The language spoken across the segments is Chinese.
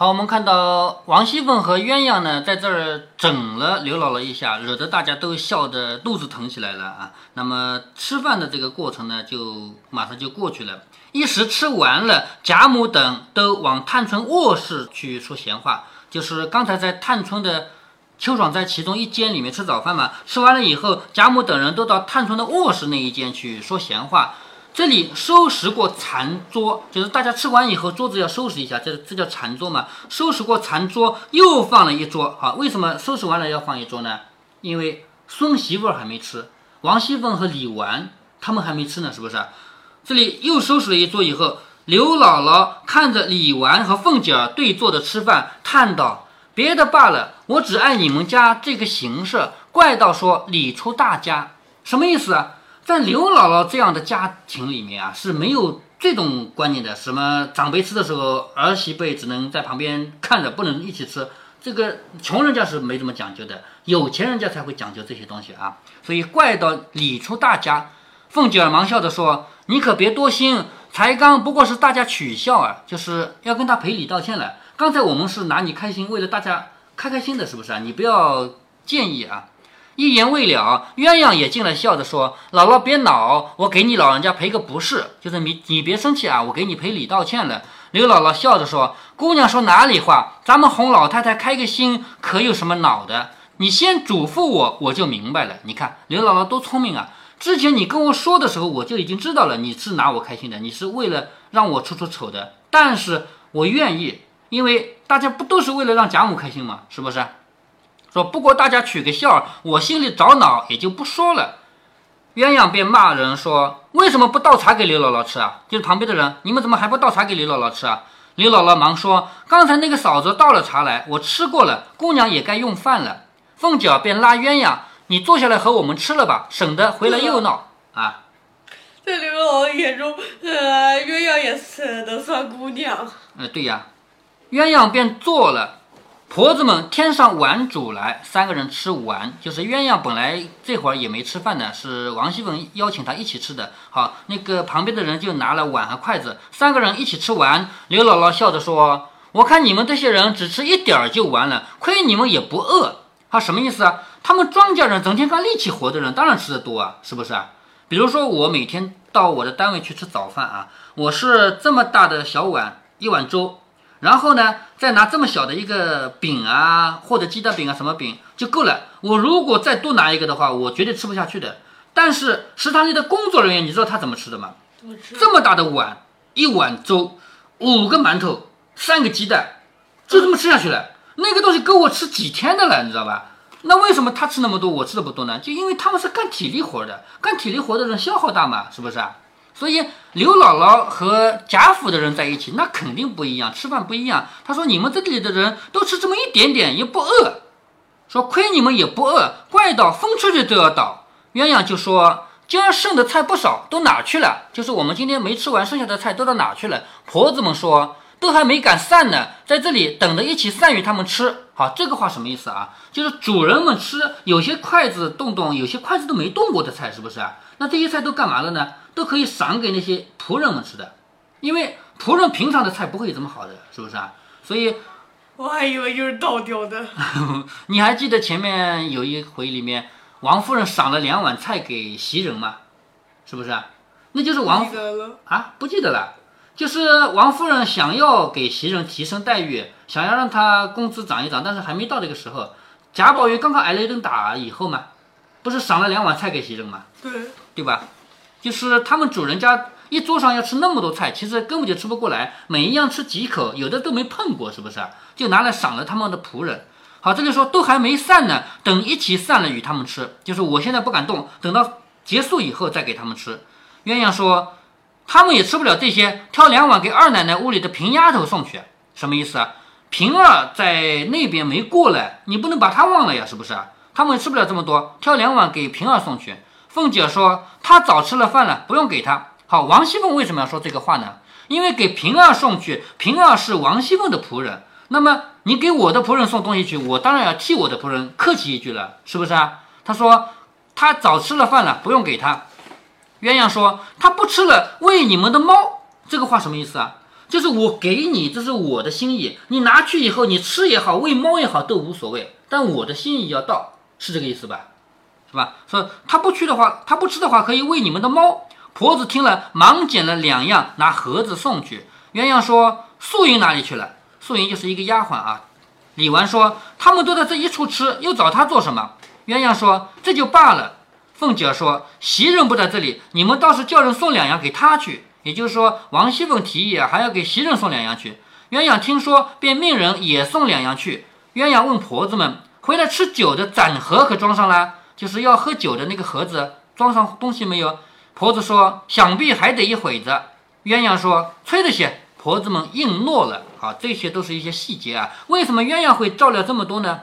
好，我们看到王熙凤和鸳鸯呢，在这儿整了刘姥姥一下，惹得大家都笑得肚子疼起来了啊。那么吃饭的这个过程呢，就马上就过去了。一时吃完了，贾母等都往探春卧室去说闲话，就是刚才在探春的秋爽在其中一间里面吃早饭嘛。吃完了以后，贾母等人都到探春的卧室那一间去说闲话。这里收拾过残桌，就是大家吃完以后桌子要收拾一下，这这叫残桌嘛。收拾过残桌，又放了一桌。好，为什么收拾完了要放一桌呢？因为孙媳妇儿还没吃，王熙凤和李纨他们还没吃呢，是不是？这里又收拾了一桌以后，刘姥姥看着李纨和凤姐儿对坐着吃饭，叹道：“别的罢了，我只爱你们家这个形式，怪到说理出大家，什么意思啊？”在刘姥姥这样的家庭里面啊，是没有这种观念的。什么长辈吃的时候，儿媳辈只能在旁边看着，不能一起吃。这个穷人家是没这么讲究的，有钱人家才会讲究这些东西啊。所以怪到理出大家，凤姐儿忙笑着说：“你可别多心，才刚不过是大家取笑啊，就是要跟他赔礼道歉了。刚才我们是拿你开心，为了大家开开心的，是不是啊？你不要介意啊。”一言未了，鸳鸯也进来，笑着说：“姥姥别恼，我给你老人家赔个不是，就是你你别生气啊，我给你赔礼道歉了。”刘姥姥笑着说：“姑娘说哪里话？咱们哄老太太开个心，可有什么恼的？你先嘱咐我，我就明白了。你看刘姥姥多聪明啊！之前你跟我说的时候，我就已经知道了，你是拿我开心的，你是为了让我出出丑的。但是我愿意，因为大家不都是为了让贾母开心吗？是不是？”说不过大家取个笑，我心里着恼，也就不说了。鸳鸯便骂人说：“为什么不倒茶给刘姥姥吃啊？就是旁边的人，你们怎么还不倒茶给刘姥姥吃啊？”刘姥姥忙说：“刚才那个嫂子倒了茶来，我吃过了，姑娘也该用饭了。”凤姐便拉鸳鸯：“你坐下来和我们吃了吧，省得回来又闹啊。”在刘姥姥眼中，呃，鸳鸯也舍得算姑娘。呃，对呀，鸳鸯便坐了。婆子们添上碗煮来，三个人吃完。就是鸳鸯本来这会儿也没吃饭的，是王熙凤邀请他一起吃的。好，那个旁边的人就拿了碗和筷子，三个人一起吃完。刘姥姥笑着说：“我看你们这些人只吃一点儿就完了，亏你们也不饿。”他什么意思啊？他们庄稼人整天干力气活的人，当然吃的多啊，是不是啊？比如说我每天到我的单位去吃早饭啊，我是这么大的小碗，一碗粥。然后呢，再拿这么小的一个饼啊，或者鸡蛋饼啊，什么饼就够了。我如果再多拿一个的话，我绝对吃不下去的。但是食堂里的工作人员，你知道他怎么吃的吗？这么大的碗，一碗粥，五个馒头，三个鸡蛋，就这么吃下去了。那个东西够我吃几天的了，你知道吧？那为什么他吃那么多，我吃的不多呢？就因为他们是干体力活的，干体力活的人消耗大嘛，是不是啊？所以刘姥姥和贾府的人在一起，那肯定不一样，吃饭不一样。他说：“你们这里的人都吃这么一点点，也不饿。说亏你们也不饿，怪到风吹吹都要倒。”鸳鸯就说：“今儿剩的菜不少，都哪去了？就是我们今天没吃完，剩下的菜都到哪去了？”婆子们说：“都还没敢散呢，在这里等着一起散与他们吃。”好，这个话什么意思啊？就是主人们吃有些筷子动动，有些筷子都没动过的菜，是不是？那这些菜都干嘛了呢？都可以赏给那些仆人们吃的，因为仆人平常的菜不会这么好的，是不是啊？所以我还以为就是倒掉的。你还记得前面有一回里面，王夫人赏了两碗菜给袭人吗？是不是啊？那就是王啊，不记得了。就是王夫人想要给袭人提升待遇，想要让她工资涨一涨，但是还没到这个时候。贾宝玉刚刚挨了一顿打以后嘛，不是赏了两碗菜给袭人吗？对，对吧？就是他们主人家一桌上要吃那么多菜，其实根本就吃不过来，每一样吃几口，有的都没碰过，是不是？就拿来赏了他们的仆人。好，这里说都还没散呢，等一起散了与他们吃。就是我现在不敢动，等到结束以后再给他们吃。鸳鸯说，他们也吃不了这些，挑两碗给二奶奶屋里的平丫头送去。什么意思啊？平儿在那边没过来，你不能把她忘了呀，是不是？他们吃不了这么多，挑两碗给平儿送去。凤姐说：“她早吃了饭了，不用给她。”好，王熙凤为什么要说这个话呢？因为给平儿送去，平儿是王熙凤的仆人。那么你给我的仆人送东西去，我当然要替我的仆人客气一句了，是不是啊？他说：“他早吃了饭了，不用给他。”鸳鸯说：“他不吃了，喂你们的猫。”这个话什么意思啊？就是我给你，这是我的心意，你拿去以后，你吃也好，喂猫也好都无所谓，但我的心意要到，是这个意思吧？是吧？说他不去的话，他不吃的话，可以喂你们的猫。婆子听了，忙捡了两样，拿盒子送去。鸳鸯说：“素云哪里去了？”素云就是一个丫鬟啊。李纨说：“他们都在这一处吃，又找他做什么？”鸳鸯说：“这就罢了。”凤姐说：“袭人不在这里，你们倒是叫人送两样给他去。”也就是说，王熙凤提议啊，还要给袭人送两样去。鸳鸯听说，便命人也送两样去。鸳鸯问婆子们：“回来吃酒的盏盒可装上了？就是要喝酒的那个盒子，装上东西没有？”婆子说：“想必还得一会子。”鸳鸯说：“催着些。”婆子们应诺了。好，这些都是一些细节啊。为什么鸳鸯会照料这么多呢？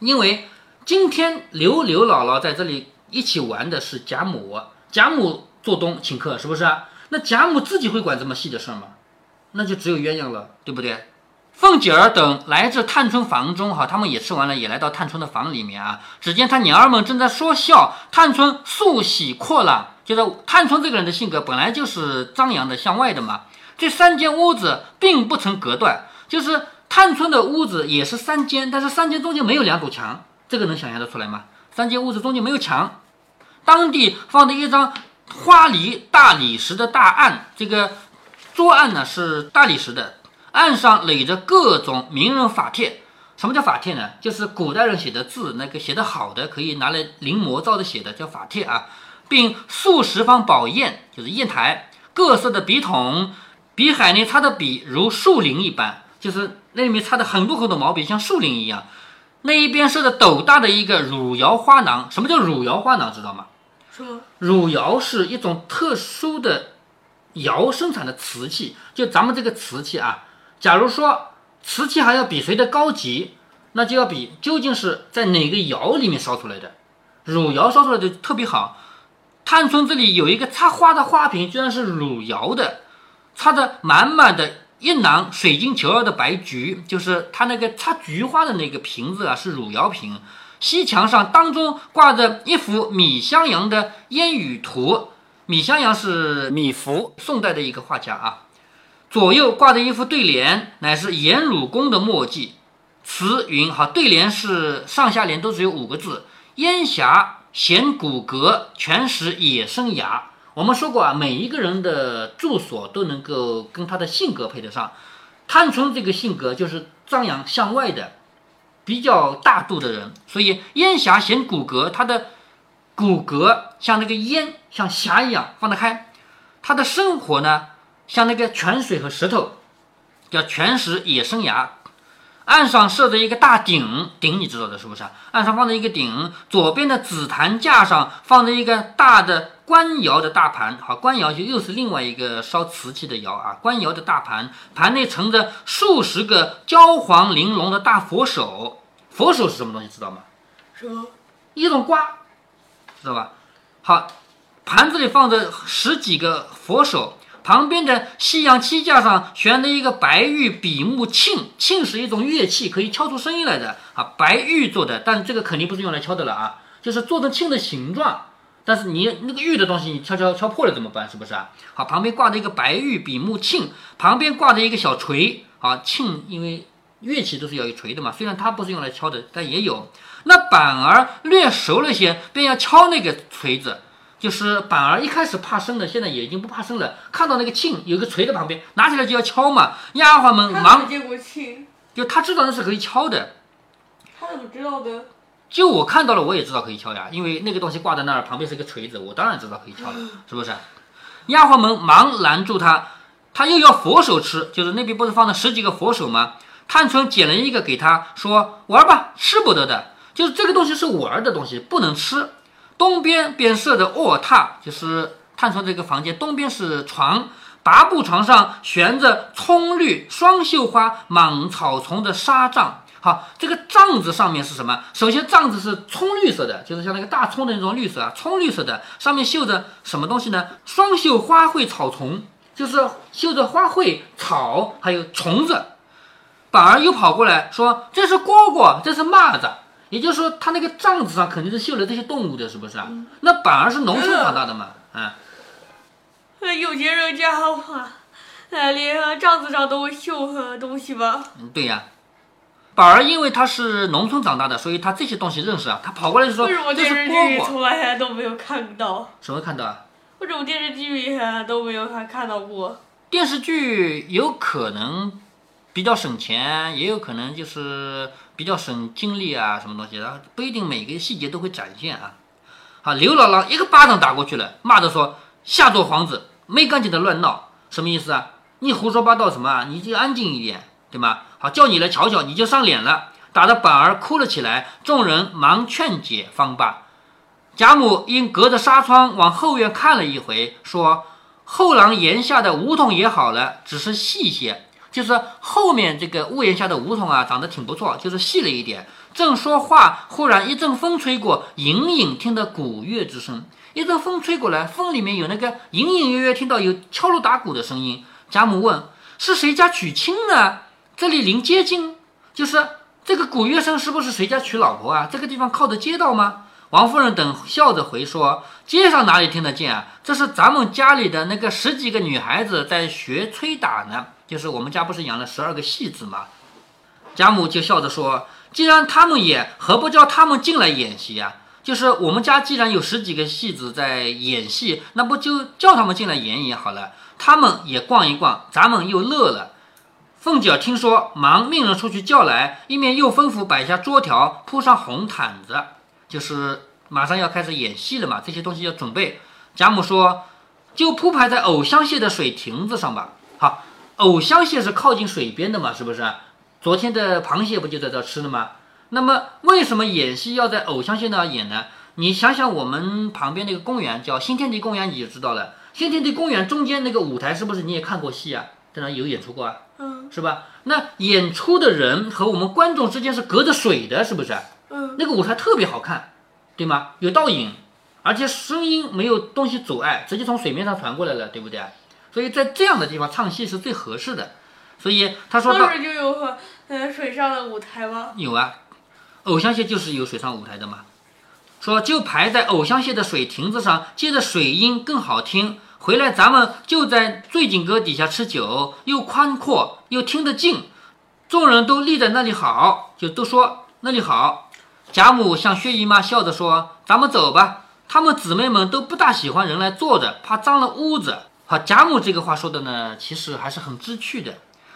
因为今天刘刘姥姥在这里一起玩的是贾母，贾母做东请客，是不是？那贾母自己会管这么细的事吗？那就只有鸳鸯了，对不对？凤姐儿等来至探春房中，哈，他们也吃完了，也来到探春的房里面啊。只见他娘儿们正在说笑，探春素喜阔朗，就是探春这个人的性格本来就是张扬的、向外的嘛。这三间屋子并不曾隔断，就是探春的屋子也是三间，但是三间中间没有两堵墙，这个能想象得出来吗？三间屋子中间没有墙，当地放着一张花梨大理石的大案，这个桌案呢是大理石的。案上垒着各种名人法帖，什么叫法帖呢？就是古代人写的字，那个写的好的可以拿来临摹照着写的，叫法帖啊，并数十方宝砚，就是砚台，各色的笔筒，笔海呢插的笔如树林一般，就是那里面插的很多很多毛笔，像树林一样。那一边设的斗大的一个汝窑花囊，什么叫汝窑花囊？知道吗？说汝窑是一种特殊的窑生产的瓷器，就咱们这个瓷器啊。假如说瓷器还要比谁的高级，那就要比究竟是在哪个窑里面烧出来的，汝窑烧出来的特别好。探春这里有一个插花的花瓶，居然是汝窑的，插着满满的一囊水晶球儿的白菊，就是它那个插菊花的那个瓶子啊，是汝窑瓶。西墙上当中挂着一幅米襄阳的烟雨图，米襄阳是米芾，宋代的一个画家啊。左右挂着一副对联，乃是颜汝公的墨迹。词云：哈，对联是上下联都只有五个字：烟霞显骨骼，全食野生牙。我们说过啊，每一个人的住所都能够跟他的性格配得上。探春这个性格就是张扬向外的，比较大度的人，所以烟霞显骨骼，他的骨骼像那个烟，像霞一样放得开。他的生活呢？像那个泉水和石头，叫泉石野生崖。岸上设着一个大鼎，鼎你知道的是不是？岸上放着一个鼎，左边的紫檀架上放着一个大的官窑的大盘。好，官窑就又是另外一个烧瓷器的窑啊。官窑的大盘，盘内盛着数十个焦黄玲珑的大佛手。佛手是什么东西？知道吗？什么？一种瓜，知道吧？好，盘子里放着十几个佛手。旁边的西洋漆架上悬着一个白玉比目磬，磬是一种乐器，可以敲出声音来的啊，白玉做的，但这个肯定不是用来敲的了啊，就是做成磬的形状。但是你那个玉的东西，你敲敲敲破了怎么办？是不是啊？好，旁边挂着一个白玉比目磬，旁边挂着一个小锤。啊，磬因为乐器都是要有锤的嘛，虽然它不是用来敲的，但也有。那板儿略熟了些，便要敲那个锤子。就是板儿一开始怕生的，现在也已经不怕生了。看到那个磬有个锤在旁边，拿起来就要敲嘛。丫鬟们忙，接过磬，就他知道那是可以敲的。他怎么知道的？就我看到了，我也知道可以敲呀，因为那个东西挂在那儿，旁边是个锤子，我当然知道可以敲了，是不是？丫鬟们忙拦住他，他又要佛手吃，就是那边不是放了十几个佛手吗？探春捡了一个给他，说玩吧，吃不得的，就是这个东西是玩的东西，不能吃。东边便设着卧榻，就是探春这个房间。东边是床，八步床上悬着葱绿双绣花满草丛的纱帐。好，这个帐子上面是什么？首先，帐子是葱绿色的，就是像那个大葱的那种绿色啊，葱绿色的。上面绣着什么东西呢？双绣花卉草丛，就是绣着花卉草，还有虫子。板儿又跑过来说：“这是蝈蝈，这是蚂蚱。”也就是说，他那个帐子上肯定是绣了这些动物的，是不是啊？那板儿是农村长大的嘛？啊，有钱人家话，呃，连帐子上都会绣呃东西吧？嗯，对呀。宝儿因为他是农村长大的，所以他这些东西认识啊。他跑过来就说为什么电视剧从来都没有看到？什么看到啊？为什么电视剧里呃都没有看看到过？电视剧有可能比较省钱，也有可能就是比较省精力啊，什么东西的，不一定每个细节都会展现啊。好，刘姥姥一个巴掌打过去了，骂着说：“下作皇子，没干净的乱闹，什么意思啊？你胡说八道什么啊？你就安静一点，对吗？好，叫你来瞧瞧，你就上脸了，打得板儿哭了起来，众人忙劝解方罢。贾母因隔着纱窗往后院看了一回，说：“后廊檐下的梧桐也好了，只是细些，就是后面这个屋檐下的梧桐啊，长得挺不错，就是细了一点。”正说话，忽然一阵风吹过，隐隐听得鼓乐之声。一阵风吹过来，风里面有那个隐隐约约听到有敲锣打鼓的声音。贾母问：“是谁家娶亲呢？这里临街近，就是这个鼓乐声是不是谁家娶老婆啊？这个地方靠着街道吗？”王夫人等笑着回说：“街上哪里听得见啊？这是咱们家里的那个十几个女孩子在学吹打呢。就是我们家不是养了十二个戏子吗？”贾母就笑着说：“既然他们演，何不叫他们进来演戏呀？就是我们家既然有十几个戏子在演戏，那不就叫他们进来演演好了？他们也逛一逛，咱们又乐了。”凤姐听说，忙命人出去叫来，一面又吩咐摆下桌条，铺上红毯子，就是马上要开始演戏了嘛，这些东西要准备。贾母说：“就铺排在藕香榭的水亭子上吧。”好，藕香蟹是靠近水边的嘛，是不是？昨天的螃蟹不就在这吃的吗？那么为什么演戏要在藕香蟹那儿演呢？你想想，我们旁边那个公园叫新天地公园，你就知道了。新天地公园中间那个舞台是不是你也看过戏啊？在那有演出过啊？嗯是吧？那演出的人和我们观众之间是隔着水的，是不是？嗯那个舞台特别好看，对吗？有倒影，而且声音没有东西阻碍，直接从水面上传过来了，对不对？所以在这样的地方唱戏是最合适的。所以他说到不是就有和呃水上的舞台吗？有啊，偶像戏就是有水上舞台的嘛。说就排在偶像戏的水亭子上，接着水音更好听。回来咱们就在醉景阁底下吃酒，又宽阔又听得近，众人都立在那里好，就都说那里好。贾母向薛姨妈笑着说：“咱们走吧。”她们姊妹们都不大喜欢人来坐着，怕脏了屋子。好，贾母这个话说的呢，其实还是很知趣的。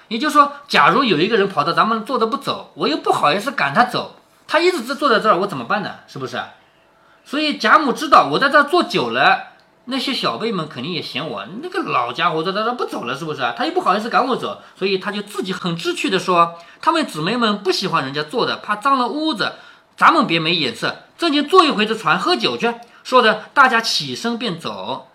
也就是说，假如有一个人跑到咱们坐着不走，我又不好意思赶他走，他一直坐在这儿，我怎么办呢？是不是？所以贾母知道我在这儿坐久了，那些小辈们肯定也嫌我那个老家伙在这不走了，是不是？他又不好意思赶我走，所以他就自己很知趣的说，他们姊妹们不喜欢人家坐的，怕脏了屋子，咱们别没眼色，正经坐一回这船喝酒去。说着，大家起身便走。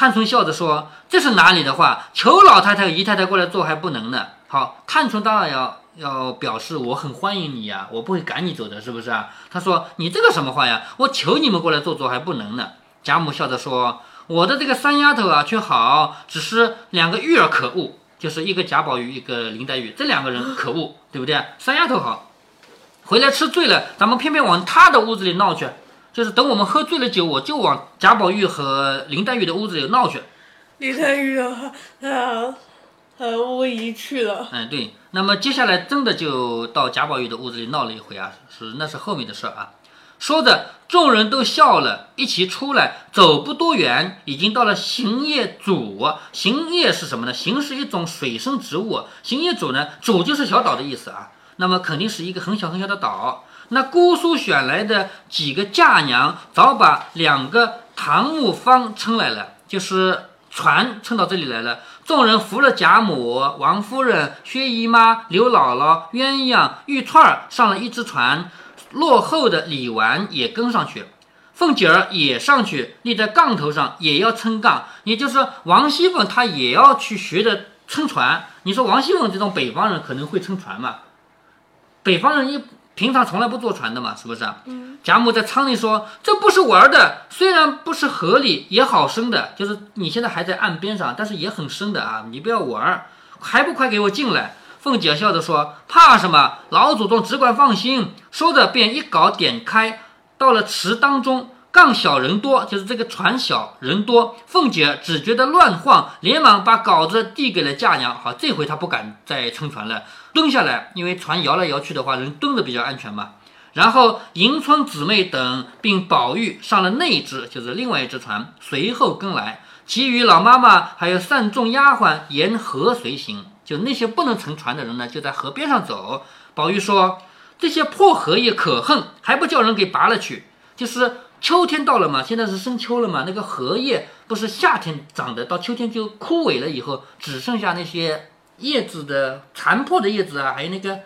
探春笑着说：“这是哪里的话？求老太太、姨太太过来坐还不能呢。”好，探春当然要要表示我很欢迎你呀，我不会赶你走的，是不是啊？他说：“你这个什么话呀？我求你们过来坐坐还不能呢。”贾母笑着说：“我的这个三丫头啊，却好，只是两个玉儿可恶，就是一个贾宝玉，一个林黛玉，这两个人可恶，对不对？三丫头好，回来吃醉了，咱们偏偏往她的屋子里闹去。”就是等我们喝醉了酒，我就往贾宝玉和林黛玉的屋子里闹去。林黛玉啊，啊，呃，无疑去了。嗯，对。那么接下来真的就到贾宝玉的屋子里闹了一回啊，是那是后面的事儿啊。说着，众人都笑了，一起出来，走不多远，已经到了行叶渚。行叶是什么呢？行是一种水生植物，行叶渚呢，渚就是小岛的意思啊。那么肯定是一个很小很小的岛。那姑苏选来的几个嫁娘，早把两个唐木方撑来了，就是船撑到这里来了。众人扶了贾母、王夫人、薛姨妈、刘姥姥、鸳鸯、玉串儿上了一只船，落后的李纨也跟上去，凤姐儿也上去，立在杠头上，也要撑杠。也就是，王熙凤她也要去学着撑船。你说王熙凤这种北方人可能会撑船吗？北方人一。平常从来不坐船的嘛，是不是？嗯。贾母在舱里说：“这不是玩的，虽然不是河里，也好深的。就是你现在还在岸边上，但是也很深的啊！你不要玩，还不快给我进来！”凤姐笑着说：“怕什么？老祖宗只管放心。”说着便一镐点开，到了池当中，杠小人多，就是这个船小人多。凤姐只觉得乱晃，连忙把稿子递给了嫁娘。好，这回她不敢再撑船了，蹲下来，因为船摇来摇去的话，人蹲着比较安全嘛。然后迎春姊妹等并宝玉上了那一只，就是另外一只船，随后跟来。其余老妈妈还有善众丫鬟沿河随行，就那些不能乘船的人呢，就在河边上走。宝玉说：“这些破荷叶可恨，还不叫人给拔了去？就是秋天到了嘛，现在是深秋了嘛，那个荷叶不是夏天长的，到秋天就枯萎了，以后只剩下那些叶子的残破的叶子啊，还有那个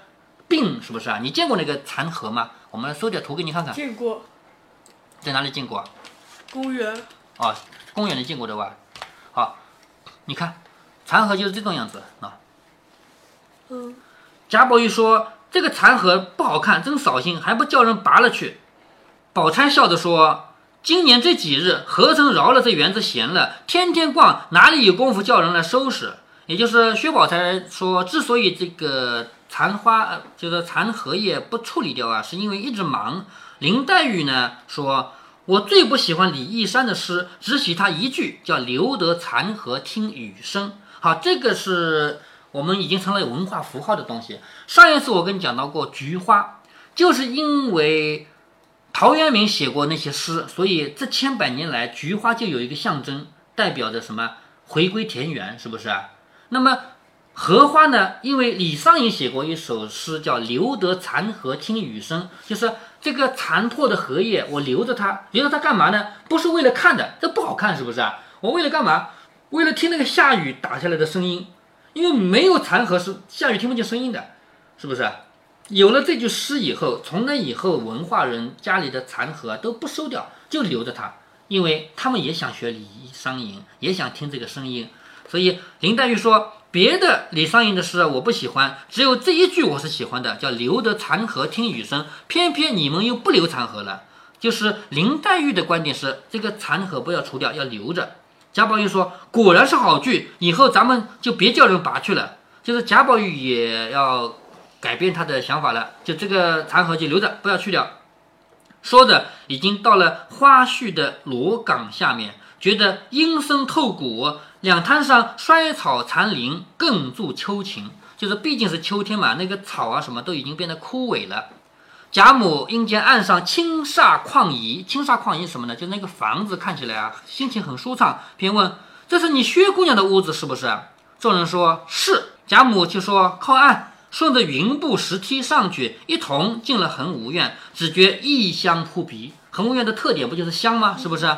病，是不是啊？你见过那个残荷吗？我们搜点图给你看看，见过在哪里见过啊？公园，哦，公园里见过的吧？好，你看残荷就是这种样子啊。嗯，贾宝玉说：“这个残荷不好看，真扫兴，还不叫人拔了去。”宝钗笑着说：“今年这几日，何曾饶了这园子闲了？天天逛，哪里有功夫叫人来收拾？”也就是薛宝钗说，之所以这个残花，就是残荷叶不处理掉啊，是因为一直忙。林黛玉呢说：“我最不喜欢李义山的诗，只喜他一句，叫‘留得残荷听雨声’。”好，这个是我们已经成了文化符号的东西。上一次我跟你讲到过菊花，就是因为陶渊明写过那些诗，所以这千百年来菊花就有一个象征，代表着什么？回归田园，是不是啊？那么荷花呢？因为李商隐写过一首诗，叫“留得残荷听雨声”，就是这个残破的荷叶，我留着它，留着它干嘛呢？不是为了看的，这不好看，是不是啊？我为了干嘛？为了听那个下雨打下来的声音，因为没有残荷是下雨听不见声音的，是不是？有了这句诗以后，从那以后，文化人家里的残荷都不收掉，就留着它，因为他们也想学李商隐，也想听这个声音。所以林黛玉说：“别的李商隐的诗，我不喜欢，只有这一句我是喜欢的，叫‘留得残荷听雨声’。偏偏你们又不留残荷了。”就是林黛玉的观点是，这个残荷不要除掉，要留着。贾宝玉说：“果然是好句，以后咱们就别叫人拔去了。”就是贾宝玉也要改变他的想法了，就这个残荷就留着，不要去掉。说着，已经到了花絮的罗岗下面，觉得阴森透骨，两滩上衰草残林，更助秋情。就是毕竟是秋天嘛，那个草啊什么都已经变得枯萎了。贾母因见岸上青煞旷怡，青煞旷怡什么呢？就那个房子看起来啊，心情很舒畅。便问：“这是你薛姑娘的屋子是不是？”众人说是。贾母就说：“靠岸。”顺着云步石梯上去，一同进了恒芜院，只觉异香扑鼻。恒芜院的特点不就是香吗？是不是？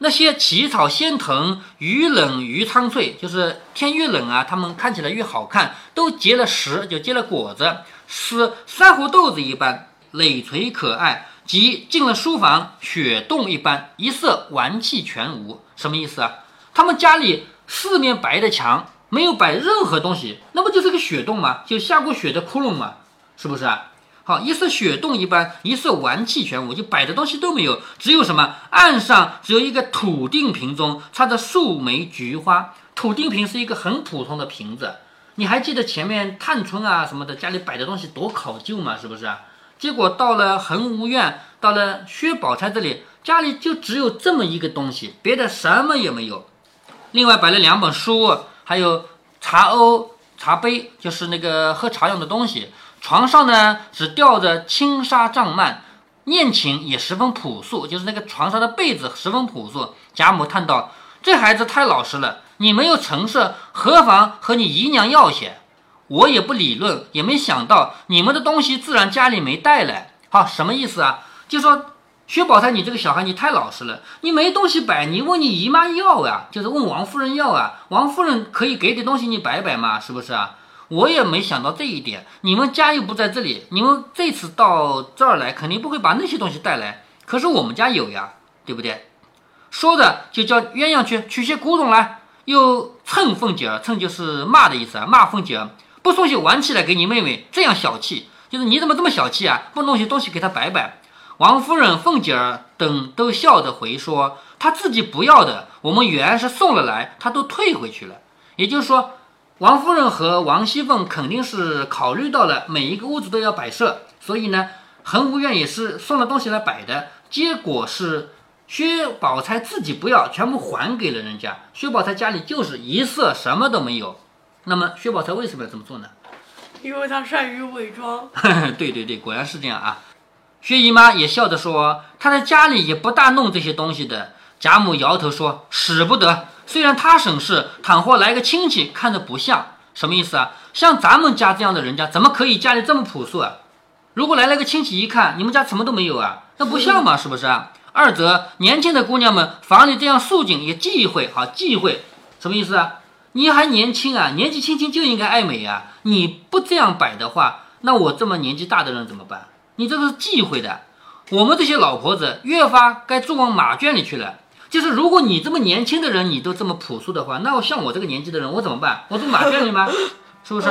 那些奇草仙藤，愈冷愈苍翠，就是天越冷啊，它们看起来越好看，都结了实，就结了果子，似珊瑚豆子一般，累垂可爱。即进了书房，雪洞一般，一色玩气全无。什么意思啊？他们家里四面白的墙。没有摆任何东西，那不就是个雪洞吗？就下过雪的窟窿嘛，是不是啊？好，一色雪洞一般，一色玩气全无，就摆的东西都没有，只有什么？岸上只有一个土定瓶中插着数枚菊花。土定瓶是一个很普通的瓶子，你还记得前面探春啊什么的家里摆的东西多考究嘛？是不是？结果到了恒芜院，到了薛宝钗这里，家里就只有这么一个东西，别的什么也没有。另外摆了两本书。还有茶瓯、茶杯，就是那个喝茶用的东西。床上呢，只吊着轻纱帐幔，念寝也十分朴素，就是那个床上的被子十分朴素。贾母叹道：“这孩子太老实了，你没有成色，何妨和你姨娘要些？我也不理论，也没想到你们的东西自然家里没带来。好，什么意思啊？就说。”薛宝钗，你这个小孩，你太老实了。你没东西摆，你问你姨妈要啊，就是问王夫人要啊。王夫人可以给点东西你摆摆嘛，是不是啊？我也没想到这一点。你们家又不在这里，你们这次到这儿来，肯定不会把那些东西带来。可是我们家有呀，对不对？说着就叫鸳鸯去取些古董来，又蹭凤姐儿，蹭就是骂的意思啊，骂凤姐儿不送些玩器来给你妹妹，这样小气，就是你怎么这么小气啊？不弄些东西给她摆摆。王夫人、凤姐儿等都笑着回说：“她自己不要的，我们原是送了来，她都退回去了。”也就是说，王夫人和王熙凤肯定是考虑到了每一个屋子都要摆设，所以呢，恒芜院也是送了东西来摆的。结果是薛宝钗自己不要，全部还给了人家。薛宝钗家里就是一色，什么都没有。那么薛宝钗为什么要这么做呢？因为他善于伪装。对对对，果然是这样啊。薛姨妈也笑着说：“她在家里也不大弄这些东西的。”贾母摇头说：“使不得。虽然她省事，倘或来个亲戚，看着不像，什么意思啊？像咱们家这样的人家，怎么可以家里这么朴素啊？如果来了个亲戚，一看你们家什么都没有啊，那不像嘛，是不是啊？二则年轻的姑娘们房里这样肃静，也忌讳，好忌讳，什么意思啊？你还年轻啊，年纪轻轻就应该爱美啊！你不这样摆的话，那我这么年纪大的人怎么办？你这个是忌讳的。我们这些老婆子越发该住往马圈里去了。就是如果你这么年轻的人，你都这么朴素的话，那我像我这个年纪的人，我怎么办？我住马圈里吗？是不是？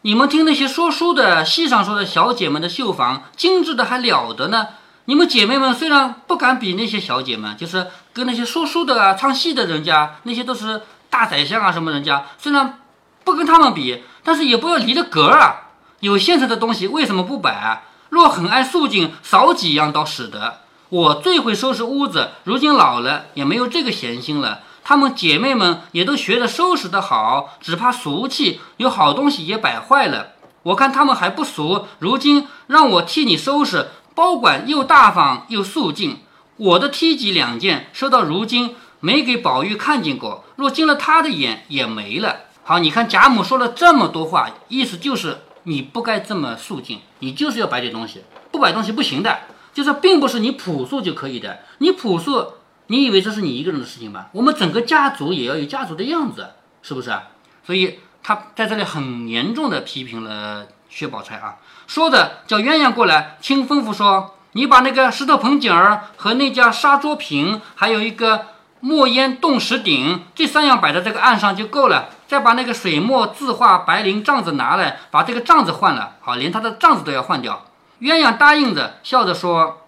你们听那些说书的，戏上说的小姐们的绣房精致的还了得呢。你们姐妹们虽然不敢比那些小姐们，就是跟那些说书的啊、唱戏的人家，那些都是大宰相啊什么人家，虽然不跟他们比，但是也不要离了格啊。有现成的东西为什么不摆啊？若很爱肃静，少几样倒使得。我最会收拾屋子，如今老了也没有这个闲心了。她们姐妹们也都学着收拾的好，只怕俗气，有好东西也摆坏了。我看她们还不俗，如今让我替你收拾，保管又大方又肃静。我的梯级两件收到如今，没给宝玉看见过。若进了他的眼，也没了。好，你看贾母说了这么多话，意思就是你不该这么肃静，你就是要摆点东西，不摆东西不行的。就是并不是你朴素就可以的，你朴素，你以为这是你一个人的事情吗？我们整个家族也要有家族的样子，是不是啊？所以他在这里很严重的批评了薛宝钗啊，说的叫鸳鸯过来，听吩咐说，你把那个石头盆景儿和那家砂桌瓶，还有一个墨烟冻石鼎，这三样摆在这个案上就够了。再把那个水墨字画白绫帐子拿来，把这个帐子换了，好，连他的帐子都要换掉。鸳鸯答应着，笑着说：“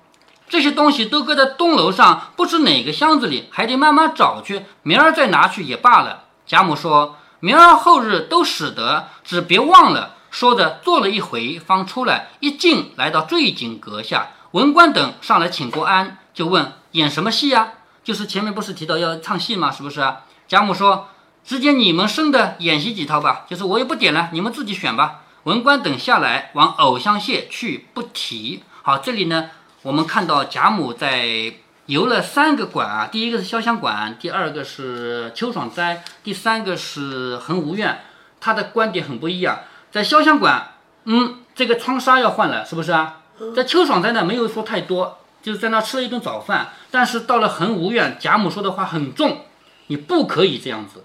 这些东西都搁在东楼上，不知哪个箱子里，还得慢慢找去。明儿再拿去也罢了。”贾母说：“明儿后日都使得，只别忘了。”说着坐了一回，方出来，一进来到坠锦阁下，文官等上来请过安，就问演什么戏呀？就是前面不是提到要唱戏吗？是不是？贾母说：“只见你们生的演习几套吧，就是我也不点了，你们自己选吧。”文官等下来往藕香榭去，不提。好，这里呢，我们看到贾母在游了三个馆啊，第一个是潇湘馆，第二个是秋爽斋，第三个是恒芜苑。他的观点很不一样。在潇湘馆，嗯，这个窗纱要换了，是不是啊？在秋爽斋呢，没有说太多，就是在那吃了一顿早饭。但是到了恒芜苑，贾母说的话很重，你不可以这样子。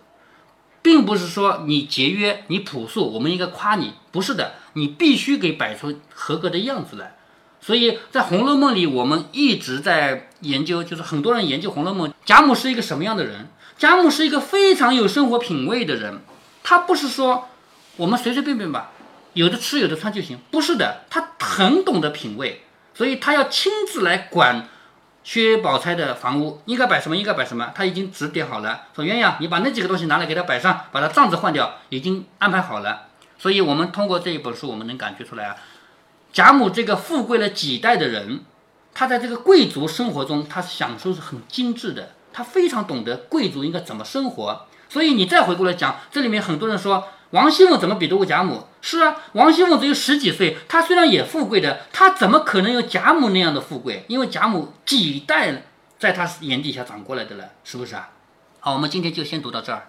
并不是说你节约、你朴素，我们应该夸你，不是的，你必须给摆出合格的样子来。所以在《红楼梦》里，我们一直在研究，就是很多人研究《红楼梦》，贾母是一个什么样的人？贾母是一个非常有生活品味的人，她不是说我们随随便便吧，有的吃有的穿就行，不是的，她很懂得品味，所以她要亲自来管。薛宝钗的房屋应该摆什么？应该摆什么？他已经指点好了。说鸳鸯，你把那几个东西拿来给他摆上，把他帐子换掉，已经安排好了。所以，我们通过这一本书，我们能感觉出来啊，贾母这个富贵了几代的人，他在这个贵族生活中，他享受是很精致的，他非常懂得贵族应该怎么生活。所以，你再回过来讲，这里面很多人说。王熙凤怎么比得过贾母？是啊，王熙凤只有十几岁，她虽然也富贵的，她怎么可能有贾母那样的富贵？因为贾母几代在她眼底下长过来的了，是不是啊？好，我们今天就先读到这儿。